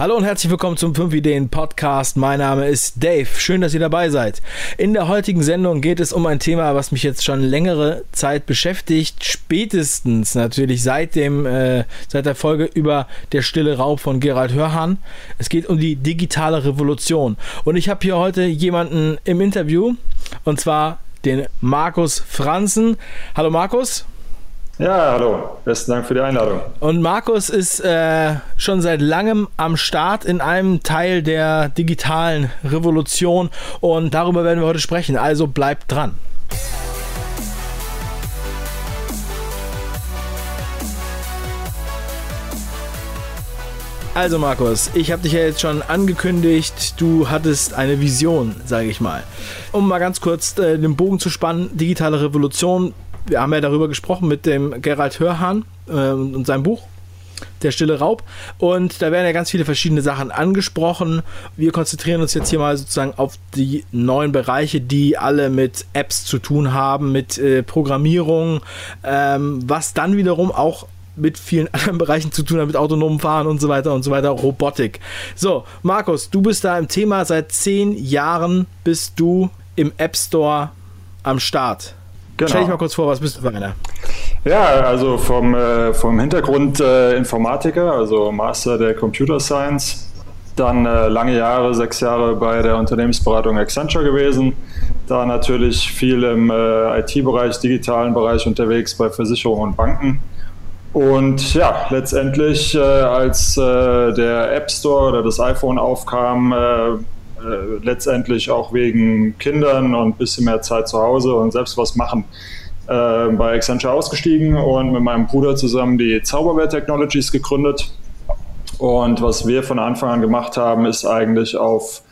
Hallo und herzlich willkommen zum 5 Ideen Podcast. Mein Name ist Dave. Schön, dass ihr dabei seid. In der heutigen Sendung geht es um ein Thema, was mich jetzt schon längere Zeit beschäftigt. Spätestens natürlich seit dem äh, seit der Folge über der stille Raub von Gerald Hörhan. Es geht um die digitale Revolution. Und ich habe hier heute jemanden im Interview und zwar den Markus Franzen. Hallo Markus. Ja, hallo. Besten Dank für die Einladung. Und Markus ist äh, schon seit langem am Start in einem Teil der digitalen Revolution und darüber werden wir heute sprechen. Also bleibt dran. Also Markus, ich habe dich ja jetzt schon angekündigt, du hattest eine Vision, sage ich mal. Um mal ganz kurz äh, den Bogen zu spannen, digitale Revolution wir haben ja darüber gesprochen mit dem Gerald Hörhahn äh, und seinem Buch. Der stille Raub. Und da werden ja ganz viele verschiedene Sachen angesprochen. Wir konzentrieren uns jetzt hier mal sozusagen auf die neuen Bereiche, die alle mit Apps zu tun haben, mit äh, Programmierung, ähm, was dann wiederum auch mit vielen anderen Bereichen zu tun hat, mit autonomem Fahren und so weiter und so weiter, Robotik. So, Markus, du bist da im Thema, seit zehn Jahren bist du im App Store am Start. Genau. Stell dich mal kurz vor, was bist du für einer? Ja, also vom, äh, vom Hintergrund äh, Informatiker, also Master der Computer Science, dann äh, lange Jahre, sechs Jahre bei der Unternehmensberatung Accenture gewesen, da natürlich viel im äh, IT-Bereich, digitalen Bereich unterwegs bei Versicherungen und Banken. Und ja, letztendlich, äh, als äh, der App Store oder das iPhone aufkam, äh, letztendlich auch wegen Kindern und ein bisschen mehr Zeit zu Hause und selbst was machen äh, bei Accenture ausgestiegen und mit meinem Bruder zusammen die Zauberwelt Technologies gegründet. Und was wir von Anfang an gemacht haben, ist eigentlich auf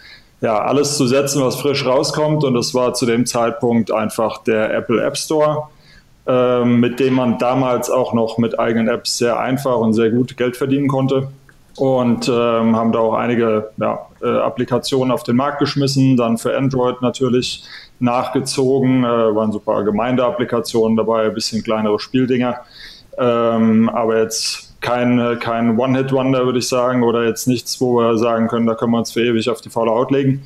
ja, alles zu setzen, was frisch rauskommt. Und das war zu dem Zeitpunkt einfach der Apple App Store, äh, mit dem man damals auch noch mit eigenen Apps sehr einfach und sehr gut Geld verdienen konnte und ähm, haben da auch einige ja, äh, Applikationen auf den Markt geschmissen, dann für Android natürlich nachgezogen, äh, waren super Gemeindeapplikationen dabei, ein bisschen kleinere Spieldinger, ähm, aber jetzt kein, kein One-Hit-Wonder, würde ich sagen, oder jetzt nichts, wo wir sagen können, da können wir uns für ewig auf die faule Haut legen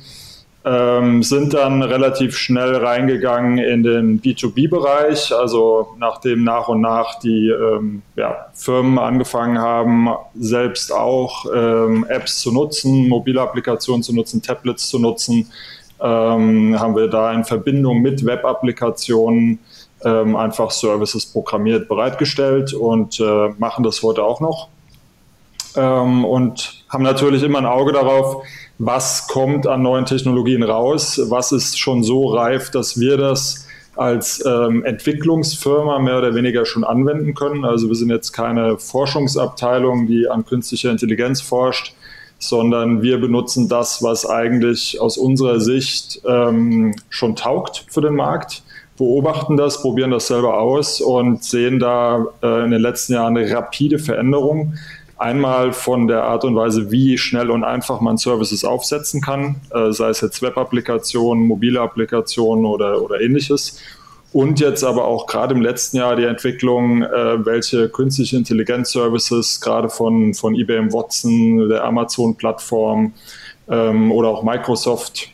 ähm, sind dann relativ schnell reingegangen in den B2B-Bereich, also nachdem nach und nach die ähm, ja, Firmen angefangen haben, selbst auch ähm, Apps zu nutzen, mobile Applikationen zu nutzen, Tablets zu nutzen, ähm, haben wir da in Verbindung mit Web-Applikationen ähm, einfach Services programmiert bereitgestellt und äh, machen das heute auch noch. Ähm, und haben natürlich immer ein Auge darauf, was kommt an neuen Technologien raus, was ist schon so reif, dass wir das als ähm, Entwicklungsfirma mehr oder weniger schon anwenden können. Also wir sind jetzt keine Forschungsabteilung, die an künstlicher Intelligenz forscht, sondern wir benutzen das, was eigentlich aus unserer Sicht ähm, schon taugt für den Markt, beobachten das, probieren das selber aus und sehen da äh, in den letzten Jahren eine rapide Veränderung. Einmal von der Art und Weise, wie schnell und einfach man Services aufsetzen kann, äh, sei es jetzt Web-Applikationen, mobile Applikationen oder, oder ähnliches. Und jetzt aber auch gerade im letzten Jahr die Entwicklung, äh, welche künstliche Intelligenz-Services gerade von, von IBM Watson, der Amazon-Plattform ähm, oder auch Microsoft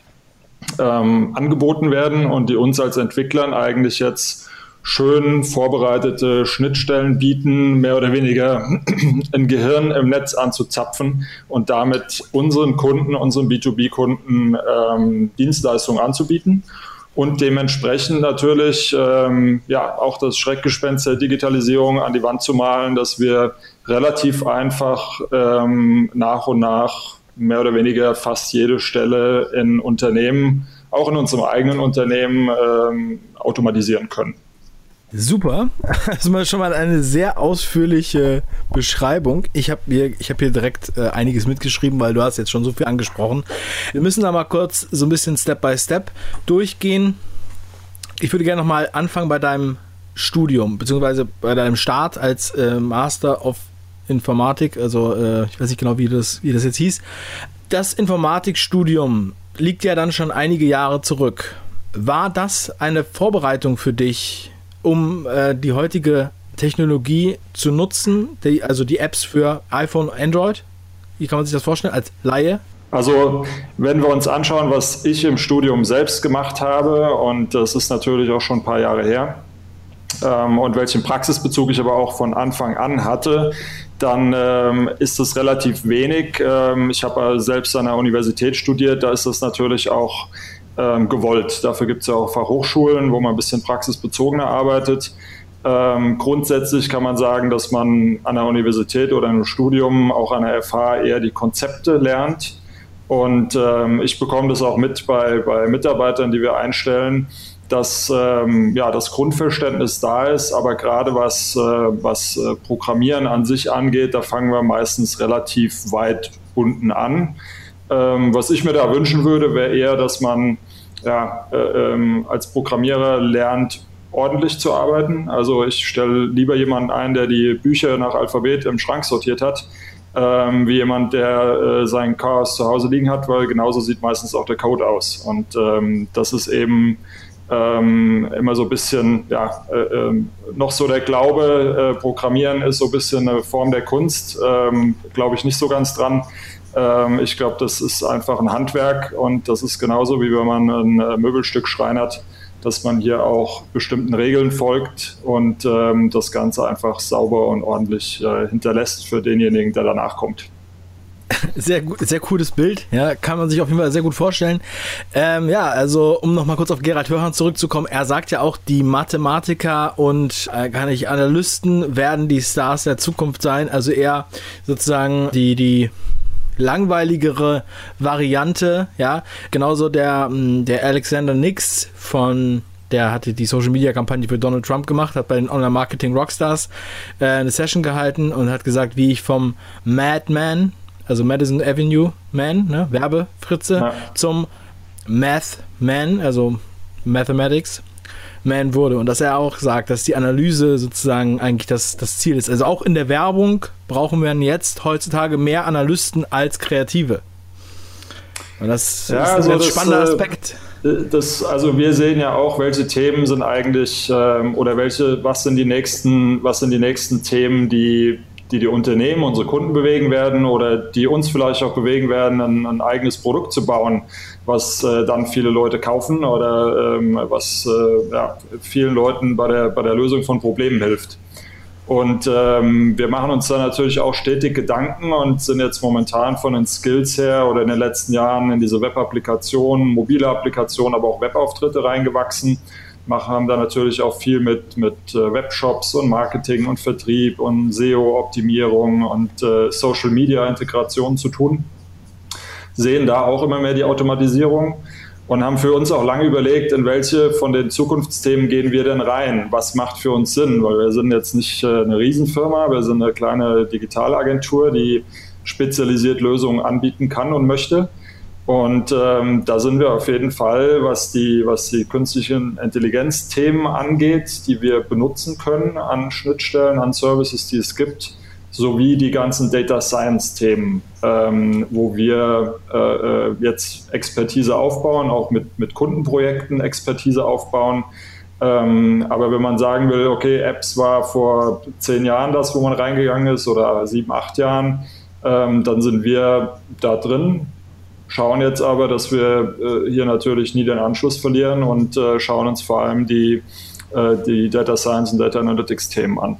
ähm, angeboten werden und die uns als Entwicklern eigentlich jetzt schön vorbereitete Schnittstellen bieten, mehr oder weniger ein Gehirn im Netz anzuzapfen und damit unseren Kunden, unseren B2B-Kunden ähm, Dienstleistungen anzubieten und dementsprechend natürlich ähm, ja auch das Schreckgespenst der Digitalisierung an die Wand zu malen, dass wir relativ einfach ähm, nach und nach mehr oder weniger fast jede Stelle in Unternehmen, auch in unserem eigenen Unternehmen, ähm, automatisieren können. Super. Also mal schon mal eine sehr ausführliche Beschreibung. Ich habe hier, hab hier direkt äh, einiges mitgeschrieben, weil du hast jetzt schon so viel angesprochen. Wir müssen da mal kurz so ein bisschen Step by Step durchgehen. Ich würde gerne nochmal anfangen bei deinem Studium, beziehungsweise bei deinem Start als äh, Master of Informatik. Also äh, ich weiß nicht genau, wie das, wie das jetzt hieß. Das Informatikstudium liegt ja dann schon einige Jahre zurück. War das eine Vorbereitung für dich um äh, die heutige Technologie zu nutzen, die, also die Apps für iPhone, Android? Wie kann man sich das vorstellen als Laie? Also wenn wir uns anschauen, was ich im Studium selbst gemacht habe, und das ist natürlich auch schon ein paar Jahre her, ähm, und welchen Praxisbezug ich aber auch von Anfang an hatte, dann ähm, ist das relativ wenig. Ähm, ich habe selbst an der Universität studiert, da ist das natürlich auch ähm, gewollt. Dafür gibt es ja auch Fachhochschulen, wo man ein bisschen praxisbezogener arbeitet. Ähm, grundsätzlich kann man sagen, dass man an der Universität oder im Studium, auch an der FH, eher die Konzepte lernt und ähm, ich bekomme das auch mit bei, bei Mitarbeitern, die wir einstellen, dass ähm, ja, das Grundverständnis da ist, aber gerade was, äh, was äh, Programmieren an sich angeht, da fangen wir meistens relativ weit unten an. Ähm, was ich mir da wünschen würde, wäre eher, dass man ja, äh, ähm, als Programmierer lernt, ordentlich zu arbeiten. Also ich stelle lieber jemanden ein, der die Bücher nach Alphabet im Schrank sortiert hat, ähm, wie jemand, der äh, sein Chaos zu Hause liegen hat, weil genauso sieht meistens auch der Code aus. Und ähm, das ist eben ähm, immer so ein bisschen, ja, äh, äh, noch so der Glaube, äh, Programmieren ist so ein bisschen eine Form der Kunst, ähm, glaube ich nicht so ganz dran. Ähm, ich glaube, das ist einfach ein Handwerk und das ist genauso wie wenn man ein äh, Möbelstück schreinert dass man hier auch bestimmten Regeln folgt und ähm, das Ganze einfach sauber und ordentlich äh, hinterlässt für denjenigen, der danach kommt. Sehr sehr cooles Bild, ja, kann man sich auf jeden Fall sehr gut vorstellen. Ähm, ja, also um nochmal kurz auf Gerald Hörhan zurückzukommen, er sagt ja auch, die Mathematiker und äh, kann ich Analysten werden die Stars der Zukunft sein, also eher sozusagen die, die langweiligere Variante, ja. Genauso der, mm, der Alexander Nix von der hatte die Social Media Kampagne für Donald Trump gemacht, hat bei den Online Marketing Rockstars äh, eine Session gehalten und hat gesagt, wie ich vom Madman, also Madison Avenue Man, ne, Werbefritze, ja. zum Math Man, also Mathematics man wurde und dass er auch sagt, dass die Analyse sozusagen eigentlich das, das Ziel ist. Also auch in der Werbung brauchen wir jetzt heutzutage mehr Analysten als Kreative. Und das ja, ist also ein spannender das, Aspekt. Das, also wir sehen ja auch, welche Themen sind eigentlich ähm, oder welche, was sind die nächsten, was sind die nächsten Themen, die die die Unternehmen, unsere Kunden bewegen werden oder die uns vielleicht auch bewegen werden, ein, ein eigenes Produkt zu bauen, was äh, dann viele Leute kaufen oder ähm, was äh, ja, vielen Leuten bei der, bei der Lösung von Problemen hilft. Und ähm, wir machen uns da natürlich auch stetig Gedanken und sind jetzt momentan von den Skills her oder in den letzten Jahren in diese Web-Applikationen, mobile Applikationen, aber auch Webauftritte reingewachsen machen, haben da natürlich auch viel mit, mit äh, Webshops und Marketing und Vertrieb und SEO-Optimierung und äh, Social-Media-Integration zu tun. Sehen da auch immer mehr die Automatisierung und haben für uns auch lange überlegt, in welche von den Zukunftsthemen gehen wir denn rein? Was macht für uns Sinn? Weil wir sind jetzt nicht äh, eine Riesenfirma, wir sind eine kleine Digitalagentur, die spezialisiert Lösungen anbieten kann und möchte. Und ähm, da sind wir auf jeden Fall, was die, was die künstlichen Intelligenzthemen angeht, die wir benutzen können an Schnittstellen, an Services, die es gibt, sowie die ganzen Data Science-Themen, ähm, wo wir äh, äh jetzt Expertise aufbauen, auch mit, mit Kundenprojekten Expertise aufbauen. Ähm, aber wenn man sagen will, okay, Apps war vor zehn Jahren das, wo man reingegangen ist, oder sieben, acht Jahren, ähm, dann sind wir da drin schauen jetzt aber, dass wir äh, hier natürlich nie den Anschluss verlieren und äh, schauen uns vor allem die, äh, die Data Science und Data Analytics Themen an.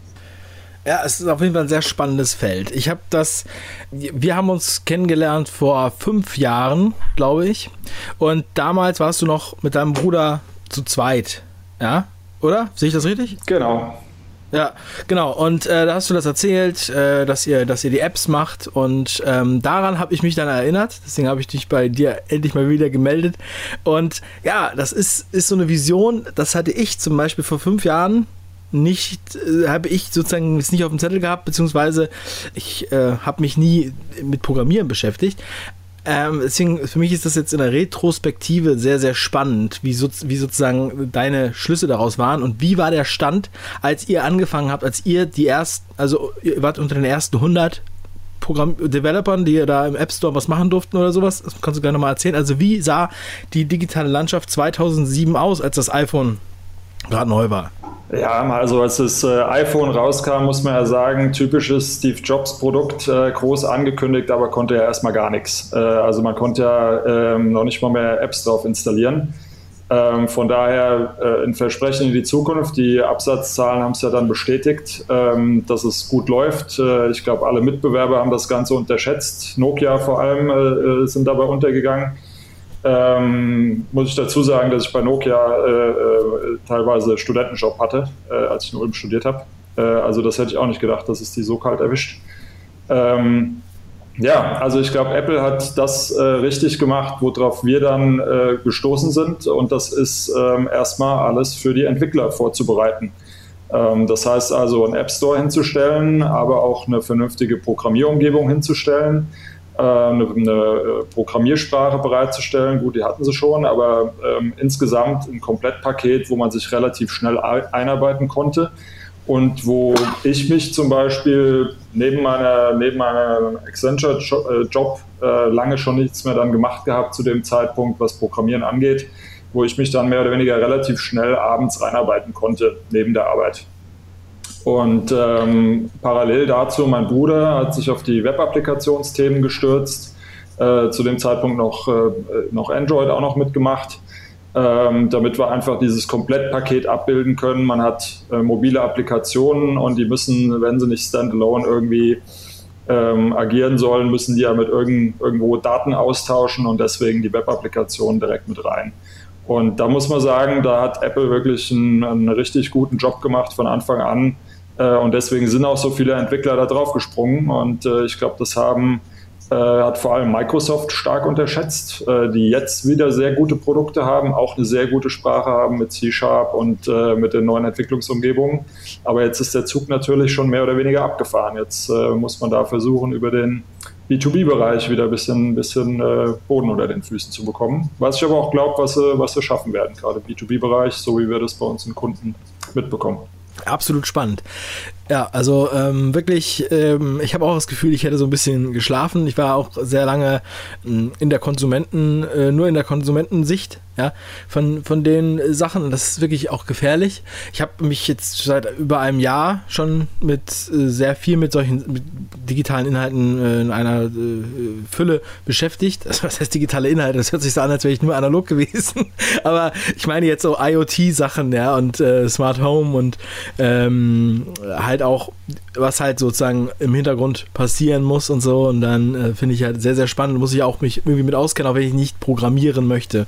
Ja, es ist auf jeden Fall ein sehr spannendes Feld. Ich habe das, wir haben uns kennengelernt vor fünf Jahren, glaube ich. Und damals warst du noch mit deinem Bruder zu zweit. Ja? Oder? Sehe ich das richtig? Genau. Ja, genau. Und äh, da hast du das erzählt, äh, dass ihr, dass ihr die Apps macht. Und ähm, daran habe ich mich dann erinnert. Deswegen habe ich dich bei dir endlich mal wieder gemeldet. Und ja, das ist, ist so eine Vision. Das hatte ich zum Beispiel vor fünf Jahren nicht, äh, habe ich sozusagen es nicht auf dem Zettel gehabt, beziehungsweise ich äh, habe mich nie mit Programmieren beschäftigt. Ähm, deswegen, für mich ist das jetzt in der Retrospektive sehr, sehr spannend, wie, so, wie sozusagen deine Schlüsse daraus waren und wie war der Stand, als ihr angefangen habt, als ihr die ersten, also ihr wart unter den ersten 100 Programm Developern, die da im App Store was machen durften oder sowas. Das kannst du gerne nochmal erzählen. Also wie sah die digitale Landschaft 2007 aus, als das iPhone gerade neu war. Ja, also als das äh, iPhone rauskam, muss man ja sagen, typisches Steve Jobs Produkt, äh, groß angekündigt, aber konnte ja erstmal gar nichts. Äh, also man konnte ja ähm, noch nicht mal mehr Apps drauf installieren. Ähm, von daher ein Versprechen in die Zukunft. Die Absatzzahlen haben es ja dann bestätigt, ähm, dass es gut läuft. Ich glaube, alle Mitbewerber haben das Ganze unterschätzt. Nokia vor allem sind dabei untergegangen. Ähm, muss ich dazu sagen, dass ich bei Nokia äh, äh, teilweise Studentenjob hatte, äh, als ich in Ulm studiert habe. also das hätte ich auch nicht gedacht, dass es die so kalt erwischt. Ähm, ja, also ich glaube, Apple hat das äh, richtig gemacht, worauf wir dann äh, gestoßen sind. Und das ist ähm, erstmal alles für die Entwickler vorzubereiten. Ähm, das heißt also, einen App Store hinzustellen, aber auch eine vernünftige Programmierumgebung hinzustellen, äh, eine, eine, äh, Programmiersprache bereitzustellen. Gut, die hatten sie schon, aber ähm, insgesamt ein Komplettpaket, wo man sich relativ schnell einarbeiten konnte und wo ich mich zum Beispiel neben meiner, neben meiner Accenture-Job äh, lange schon nichts mehr dann gemacht gehabt zu dem Zeitpunkt, was Programmieren angeht, wo ich mich dann mehr oder weniger relativ schnell abends reinarbeiten konnte neben der Arbeit. Und ähm, parallel dazu, mein Bruder hat sich auf die Web-Applikationsthemen gestürzt, äh, zu dem Zeitpunkt noch, äh, noch Android auch noch mitgemacht ähm, damit wir einfach dieses Komplettpaket abbilden können. Man hat äh, mobile Applikationen und die müssen, wenn sie nicht standalone irgendwie ähm, agieren sollen, müssen die ja mit irgend, irgendwo Daten austauschen und deswegen die Web-Applikationen direkt mit rein. Und da muss man sagen, da hat Apple wirklich einen, einen richtig guten Job gemacht von Anfang an. Äh, und deswegen sind auch so viele Entwickler da drauf gesprungen. Und äh, ich glaube, das haben äh, hat vor allem Microsoft stark unterschätzt, die jetzt wieder sehr gute Produkte haben, auch eine sehr gute Sprache haben mit C-Sharp und mit den neuen Entwicklungsumgebungen. Aber jetzt ist der Zug natürlich schon mehr oder weniger abgefahren. Jetzt muss man da versuchen, über den B2B-Bereich wieder ein bisschen, bisschen Boden unter den Füßen zu bekommen. Was ich aber auch glaube, was, was wir schaffen werden, gerade B2B-Bereich, so wie wir das bei uns in Kunden mitbekommen. Absolut spannend. Ja, also ähm, wirklich, ähm, ich habe auch das Gefühl, ich hätte so ein bisschen geschlafen. Ich war auch sehr lange hm, in der Konsumenten, äh, nur in der Konsumentensicht ja, von, von den Sachen. Und das ist wirklich auch gefährlich. Ich habe mich jetzt seit über einem Jahr schon mit äh, sehr viel mit solchen mit digitalen Inhalten äh, in einer äh, Fülle beschäftigt. Also, was heißt digitale Inhalte? Das hört sich so an, als wäre ich nur analog gewesen. Aber ich meine jetzt so IoT-Sachen, ja, und äh, Smart Home und ähm, halt halt auch, was halt sozusagen im Hintergrund passieren muss und so. Und dann äh, finde ich halt sehr, sehr spannend. Muss ich auch mich irgendwie mit auskennen, auch wenn ich nicht programmieren möchte.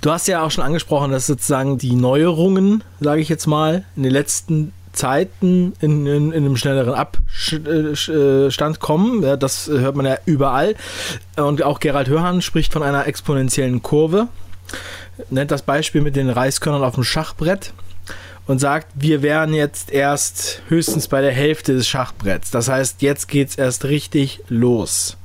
Du hast ja auch schon angesprochen, dass sozusagen die Neuerungen, sage ich jetzt mal, in den letzten Zeiten in, in, in einem schnelleren Abstand kommen. Ja, das hört man ja überall. Und auch Gerald Hörhan spricht von einer exponentiellen Kurve. Nennt das Beispiel mit den Reiskörnern auf dem Schachbrett und sagt, wir wären jetzt erst höchstens bei der Hälfte des Schachbretts. Das heißt, jetzt geht es erst richtig los.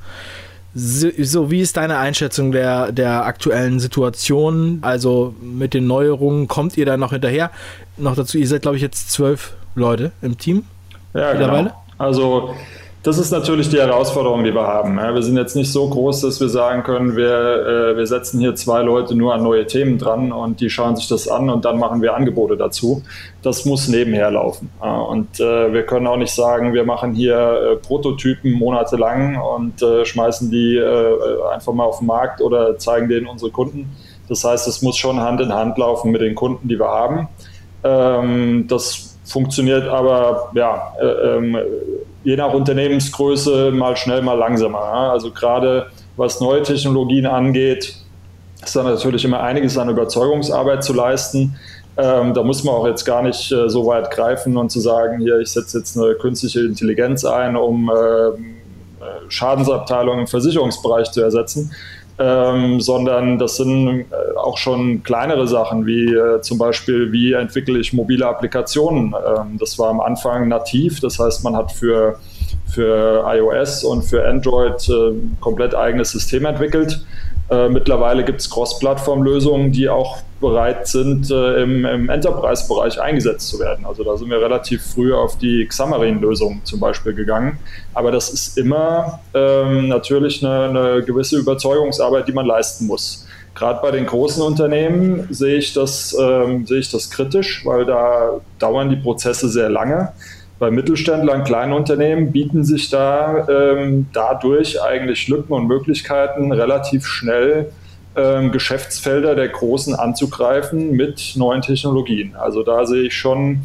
So, so, wie ist deine Einschätzung der, der aktuellen Situation? Also mit den Neuerungen, kommt ihr da noch hinterher? Noch dazu, ihr seid, glaube ich, jetzt zwölf Leute im Team. Ja, mittlerweile. Genau. Also das ist natürlich die Herausforderung, die wir haben. Wir sind jetzt nicht so groß, dass wir sagen können, wir, äh, wir setzen hier zwei Leute nur an neue Themen dran und die schauen sich das an und dann machen wir Angebote dazu. Das muss nebenher laufen. Und äh, wir können auch nicht sagen, wir machen hier äh, Prototypen monatelang und schmeißen die einfach mal auf den Markt oder zeigen denen unsere Kunden. Das heißt, es muss schon Hand in Hand laufen mit den Kunden, die wir haben. Ähm, das funktioniert aber ja, ähm, je nach Unternehmensgröße mal schnell, mal langsamer. Also gerade was neue Technologien angeht, ist da natürlich immer einiges an Überzeugungsarbeit zu leisten. Ähm, da muss man auch jetzt gar nicht äh, so weit greifen und zu sagen, hier, ich setze jetzt eine künstliche Intelligenz ein, um äh, Schadensabteilungen im Versicherungsbereich zu ersetzen, ähm, sondern das sind äh, auch schon kleinere Sachen, wie äh, zum Beispiel, wie entwickle ich mobile Applikationen. Ähm, das war am Anfang nativ, das heißt, man hat für, für iOS und für Android äh, komplett eigenes System entwickelt. Äh, mittlerweile gibt es Cross-Plattform-Lösungen, die auch bereit sind, äh, im, im Enterprise-Bereich eingesetzt zu werden. Also da sind wir relativ früh auf die Xamarin-Lösung zum Beispiel gegangen. Aber das ist immer ähm, natürlich eine, eine gewisse Überzeugungsarbeit, die man leisten muss Gerade bei den großen Unternehmen sehe ich, das, ähm, sehe ich das kritisch, weil da dauern die Prozesse sehr lange. Bei Mittelständlern, kleinen Unternehmen bieten sich da ähm, dadurch eigentlich Lücken und Möglichkeiten, relativ schnell ähm, Geschäftsfelder der Großen anzugreifen mit neuen Technologien. Also da sehe ich schon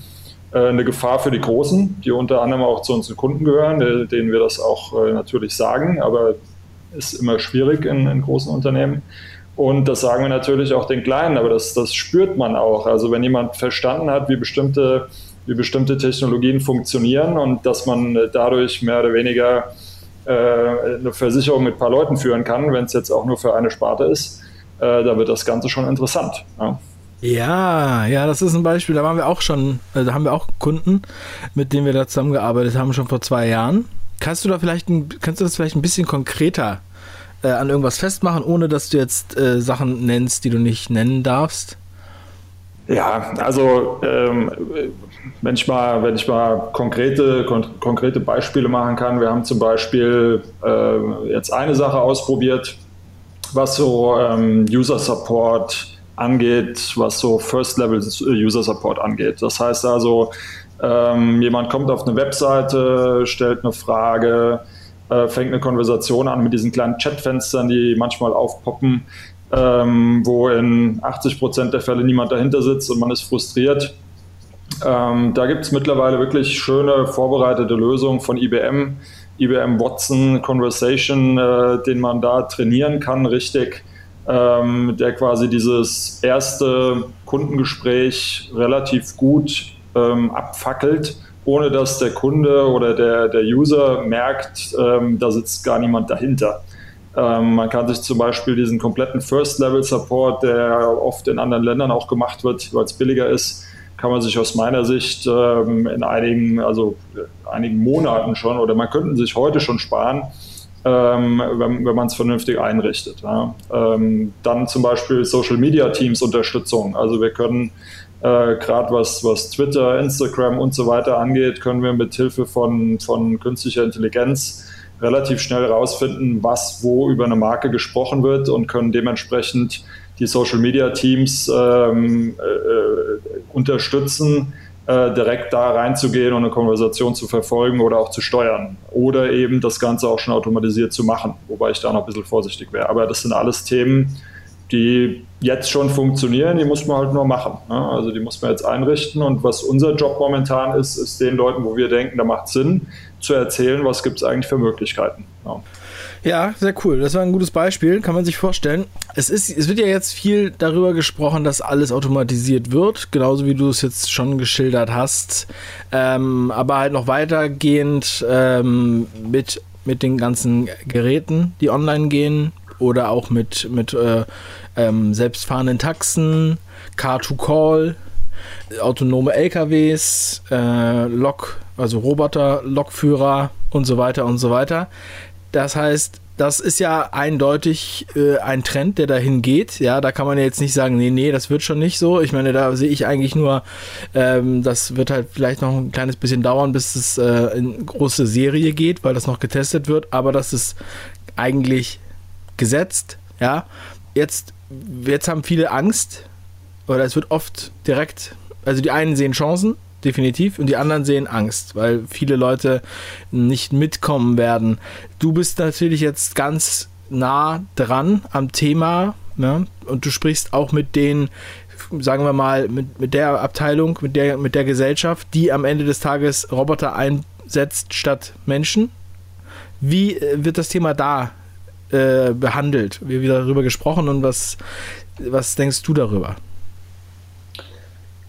äh, eine Gefahr für die Großen, die unter anderem auch zu unseren Kunden gehören, denen wir das auch äh, natürlich sagen, aber ist immer schwierig in, in großen Unternehmen. Und das sagen wir natürlich auch den Kleinen, aber das, das spürt man auch. Also wenn jemand verstanden hat, wie bestimmte, wie bestimmte Technologien funktionieren und dass man dadurch mehr oder weniger äh, eine Versicherung mit ein paar Leuten führen kann, wenn es jetzt auch nur für eine Sparte ist, äh, da wird das Ganze schon interessant. Ja. Ja, ja, das ist ein Beispiel. Da waren wir auch schon, äh, da haben wir auch Kunden, mit denen wir da zusammengearbeitet haben, schon vor zwei Jahren. Kannst du da vielleicht, kannst du das vielleicht ein bisschen konkreter äh, an irgendwas festmachen, ohne dass du jetzt äh, Sachen nennst, die du nicht nennen darfst? Ja, also ähm, wenn ich mal, wenn ich mal konkrete, kon konkrete Beispiele machen kann, wir haben zum Beispiel äh, jetzt eine Sache ausprobiert, was so ähm, User Support angeht, was so First Level User Support angeht. Das heißt also, ähm, jemand kommt auf eine Webseite, stellt eine Frage, äh, fängt eine Konversation an mit diesen kleinen Chatfenstern, die manchmal aufpoppen, ähm, wo in 80 Prozent der Fälle niemand dahinter sitzt und man ist frustriert. Ähm, da gibt es mittlerweile wirklich schöne vorbereitete Lösungen von IBM, IBM Watson Conversation, äh, den man da trainieren kann, richtig, ähm, der quasi dieses erste Kundengespräch relativ gut ähm, abfackelt ohne dass der Kunde oder der, der User merkt, ähm, da sitzt gar niemand dahinter. Ähm, man kann sich zum Beispiel diesen kompletten First-Level-Support, der oft in anderen Ländern auch gemacht wird, weil es billiger ist, kann man sich aus meiner Sicht ähm, in einigen, also äh, einigen Monaten schon oder man könnte sich heute schon sparen, ähm, wenn, wenn man es vernünftig einrichtet. Ja. Ähm, dann zum Beispiel Social Media Teams Unterstützung. Also wir können äh, Gerade was, was Twitter, Instagram und so weiter angeht, können wir mit Hilfe von, von künstlicher Intelligenz relativ schnell herausfinden, was wo über eine Marke gesprochen wird und können dementsprechend die Social Media Teams ähm, äh, äh, unterstützen, äh, direkt da reinzugehen und eine Konversation zu verfolgen oder auch zu steuern. Oder eben das Ganze auch schon automatisiert zu machen, wobei ich da noch ein bisschen vorsichtig wäre. Aber das sind alles Themen, die jetzt schon funktionieren, die muss man halt nur machen. Ne? Also die muss man jetzt einrichten. Und was unser Job momentan ist, ist den Leuten, wo wir denken, da macht Sinn, zu erzählen, was gibt es eigentlich für Möglichkeiten. Ja. Ja, sehr cool. Das war ein gutes Beispiel, kann man sich vorstellen. Es, ist, es wird ja jetzt viel darüber gesprochen, dass alles automatisiert wird, genauso wie du es jetzt schon geschildert hast. Ähm, aber halt noch weitergehend ähm, mit, mit den ganzen Geräten, die online gehen, oder auch mit, mit äh, ähm, selbstfahrenden Taxen, Car-to-Call, autonome LKWs, äh, Lok, also Roboter, Lokführer und so weiter und so weiter. Das heißt, das ist ja eindeutig äh, ein Trend, der dahin geht. Ja, da kann man ja jetzt nicht sagen, nee, nee, das wird schon nicht so. Ich meine, da sehe ich eigentlich nur, ähm, das wird halt vielleicht noch ein kleines bisschen dauern, bis es äh, in große Serie geht, weil das noch getestet wird. Aber das ist eigentlich gesetzt. Ja, jetzt, jetzt haben viele Angst oder es wird oft direkt, also die einen sehen Chancen, definitiv, und die anderen sehen Angst, weil viele Leute nicht mitkommen werden. Du bist natürlich jetzt ganz nah dran am Thema ne? und du sprichst auch mit den, sagen wir mal, mit, mit der Abteilung, mit der, mit der Gesellschaft, die am Ende des Tages Roboter einsetzt statt Menschen. Wie äh, wird das Thema da äh, behandelt? Wir haben wieder darüber gesprochen und was, was denkst du darüber?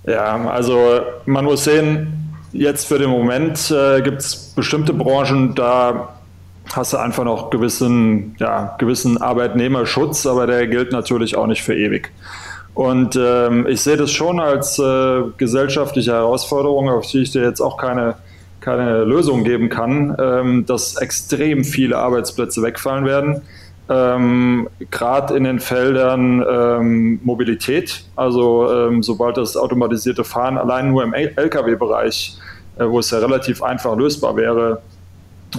Ja, also man muss sehen, jetzt für den Moment äh, gibt es bestimmte Branchen, da hast du einfach noch gewissen, ja, gewissen Arbeitnehmerschutz, aber der gilt natürlich auch nicht für ewig. Und ähm, ich sehe das schon als äh, gesellschaftliche Herausforderung, auf die ich dir jetzt auch keine keine Lösung geben kann, ähm, dass extrem viele Arbeitsplätze wegfallen werden. Ähm, Gerade in den Feldern ähm, Mobilität, also ähm, sobald das automatisierte Fahren allein nur im Lkw-Bereich, äh, wo es ja relativ einfach lösbar wäre,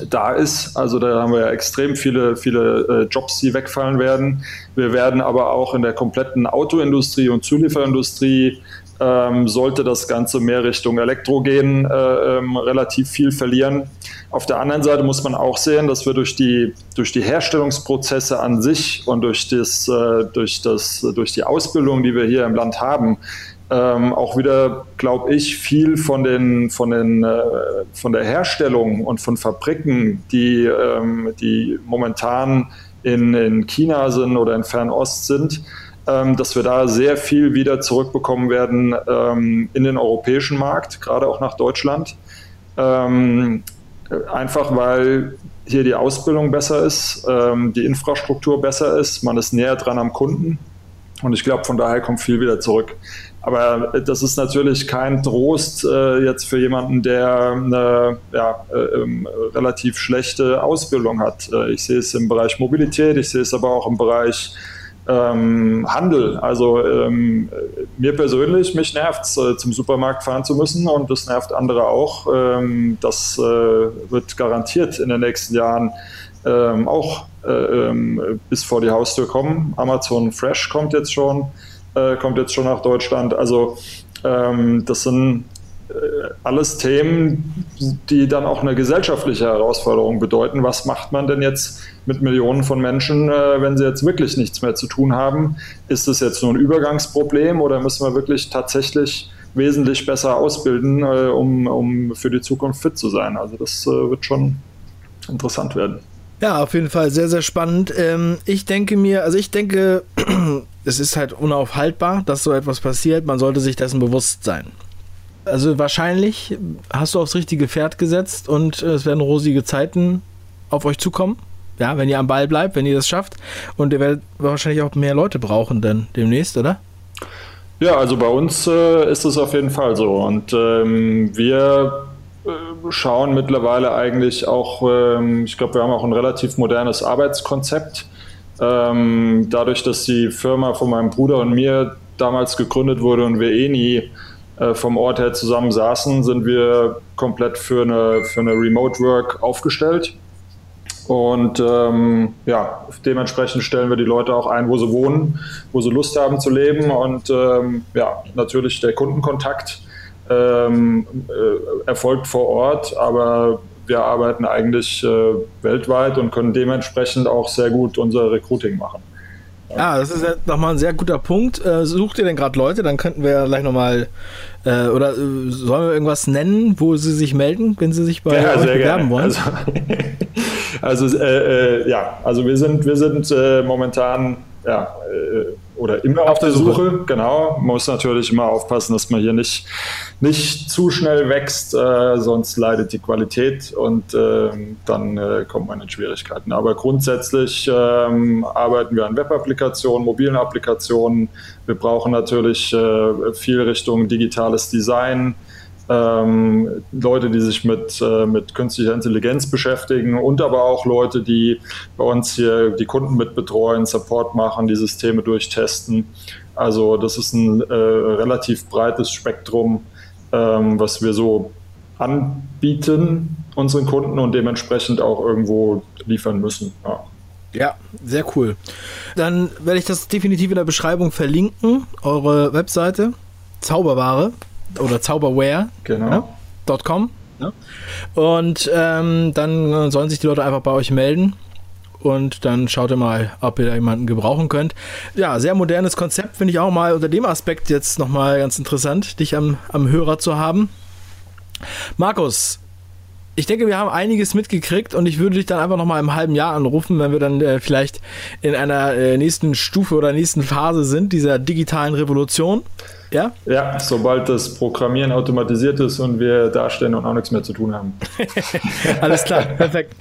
da ist. Also da haben wir ja extrem viele, viele äh, Jobs, die wegfallen werden. Wir werden aber auch in der kompletten Autoindustrie und Zulieferindustrie ähm, sollte das Ganze mehr Richtung Elektro gehen, äh, ähm, relativ viel verlieren. Auf der anderen Seite muss man auch sehen, dass wir durch die, durch die Herstellungsprozesse an sich und durch, das, äh, durch, das, durch die Ausbildung, die wir hier im Land haben, ähm, auch wieder, glaube ich, viel von, den, von, den, äh, von der Herstellung und von Fabriken, die, ähm, die momentan in, in China sind oder in Fernost sind, ähm, dass wir da sehr viel wieder zurückbekommen werden ähm, in den europäischen Markt, gerade auch nach Deutschland. Ähm, einfach weil hier die Ausbildung besser ist, ähm, die Infrastruktur besser ist, man ist näher dran am Kunden. Und ich glaube, von daher kommt viel wieder zurück. Aber das ist natürlich kein Trost äh, jetzt für jemanden, der eine ja, äh, ähm, relativ schlechte Ausbildung hat. Äh, ich sehe es im Bereich Mobilität, ich sehe es aber auch im Bereich ähm, Handel. Also ähm, mir persönlich, mich nervt es, äh, zum Supermarkt fahren zu müssen und das nervt andere auch. Ähm, das äh, wird garantiert in den nächsten Jahren ähm, auch äh, ähm, bis vor die Haustür kommen. Amazon Fresh kommt jetzt schon äh, kommt jetzt schon nach Deutschland. Also ähm, das sind alles Themen, die dann auch eine gesellschaftliche Herausforderung bedeuten. Was macht man denn jetzt mit Millionen von Menschen, äh, wenn sie jetzt wirklich nichts mehr zu tun haben? Ist es jetzt nur ein Übergangsproblem oder müssen wir wirklich tatsächlich wesentlich besser ausbilden, äh, um, um für die Zukunft fit zu sein? Also das äh, wird schon interessant werden. Ja, auf jeden Fall sehr, sehr spannend. Ähm, ich denke mir, also ich denke, es ist halt unaufhaltbar, dass so etwas passiert. Man sollte sich dessen bewusst sein. Also wahrscheinlich hast du aufs richtige Pferd gesetzt und es werden rosige Zeiten auf euch zukommen. Ja, wenn ihr am Ball bleibt, wenn ihr das schafft. Und ihr werdet wahrscheinlich auch mehr Leute brauchen dann demnächst, oder? Ja, also bei uns äh, ist es auf jeden Fall so. Und ähm, wir äh, schauen mittlerweile eigentlich auch, ähm, ich glaube, wir haben auch ein relativ modernes Arbeitskonzept. Ähm, dadurch, dass die Firma von meinem Bruder und mir damals gegründet wurde und wir eh nie äh, vom Ort her zusammen saßen, sind wir komplett für eine, für eine Remote Work aufgestellt. Und ähm, ja, dementsprechend stellen wir die Leute auch ein, wo sie wohnen, wo sie Lust haben zu leben. Und ähm, ja, natürlich der Kundenkontakt ähm, äh, erfolgt vor Ort, aber wir arbeiten eigentlich äh, weltweit und können dementsprechend auch sehr gut unser Recruiting machen. Ja, das ist ja nochmal ein sehr guter Punkt. Äh, sucht ihr denn gerade Leute? Dann könnten wir gleich nochmal, äh, oder äh, sollen wir irgendwas nennen, wo sie sich melden, wenn sie sich bei ja, euch bewerben gerne. wollen? Also, also äh, äh, ja, also wir sind, wir sind äh, momentan ja, oder immer auf, auf der Suche. Suche. Genau, muss natürlich immer aufpassen, dass man hier nicht, nicht zu schnell wächst, äh, sonst leidet die Qualität und äh, dann äh, kommt man in Schwierigkeiten. Aber grundsätzlich ähm, arbeiten wir an Web-Applikationen, mobilen Applikationen. Wir brauchen natürlich äh, viel Richtung digitales Design ähm, Leute, die sich mit, äh, mit künstlicher Intelligenz beschäftigen und aber auch Leute, die bei uns hier die Kunden mit betreuen, Support machen, die Systeme durchtesten. Also das ist ein äh, relativ breites Spektrum, ähm, was wir so anbieten unseren Kunden und dementsprechend auch irgendwo liefern müssen. Ja. Ja, sehr cool. Dann werde ich das definitiv in der Beschreibung verlinken, eure Webseite, Zauberware oder Zauberware. Genau. Ja, .com. Ja. Und ähm, dann sollen sich die Leute einfach bei euch melden. Und dann schaut ihr mal, ob ihr da jemanden gebrauchen könnt. Ja, sehr modernes Konzept, finde ich auch mal unter dem Aspekt jetzt nochmal ganz interessant, dich am, am Hörer zu haben. Markus, ich denke, wir haben einiges mitgekriegt und ich würde dich dann einfach nochmal im halben Jahr anrufen, wenn wir dann äh, vielleicht in einer äh, nächsten Stufe oder nächsten Phase sind, dieser digitalen Revolution. Ja? Ja, sobald das Programmieren automatisiert ist und wir dastehen und auch nichts mehr zu tun haben. Alles klar, perfekt.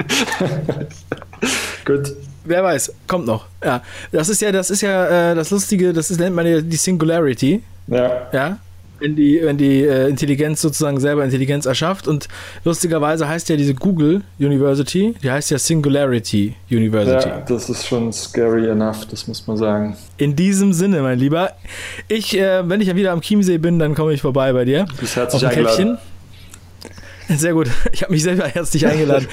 Gut. Wer weiß, kommt noch. Ja, das ist ja, das ist ja äh, das Lustige, das ist, nennt man ja die Singularity. Ja. Ja wenn die, wenn die äh, Intelligenz sozusagen selber Intelligenz erschafft. Und lustigerweise heißt ja diese Google University, die heißt ja Singularity University. Ja, das ist schon scary enough, das muss man sagen. In diesem Sinne, mein Lieber, ich, äh, wenn ich ja wieder am Chiemsee bin, dann komme ich vorbei bei dir. Du bist herzlich eingeladen. Sehr gut. Ich habe mich selber herzlich eingeladen.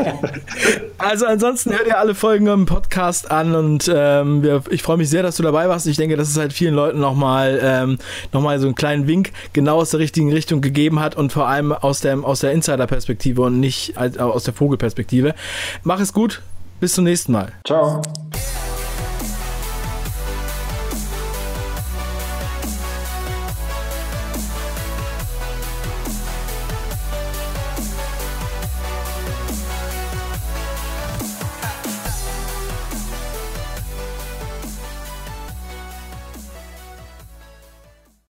also ansonsten hört ihr alle Folgen im Podcast an und ähm, wir, ich freue mich sehr, dass du dabei warst. Ich denke, dass es halt vielen Leuten nochmal ähm, noch so einen kleinen Wink genau aus der richtigen Richtung gegeben hat und vor allem aus, dem, aus der Insider-Perspektive und nicht aus der Vogelperspektive. Mach es gut. Bis zum nächsten Mal. Ciao.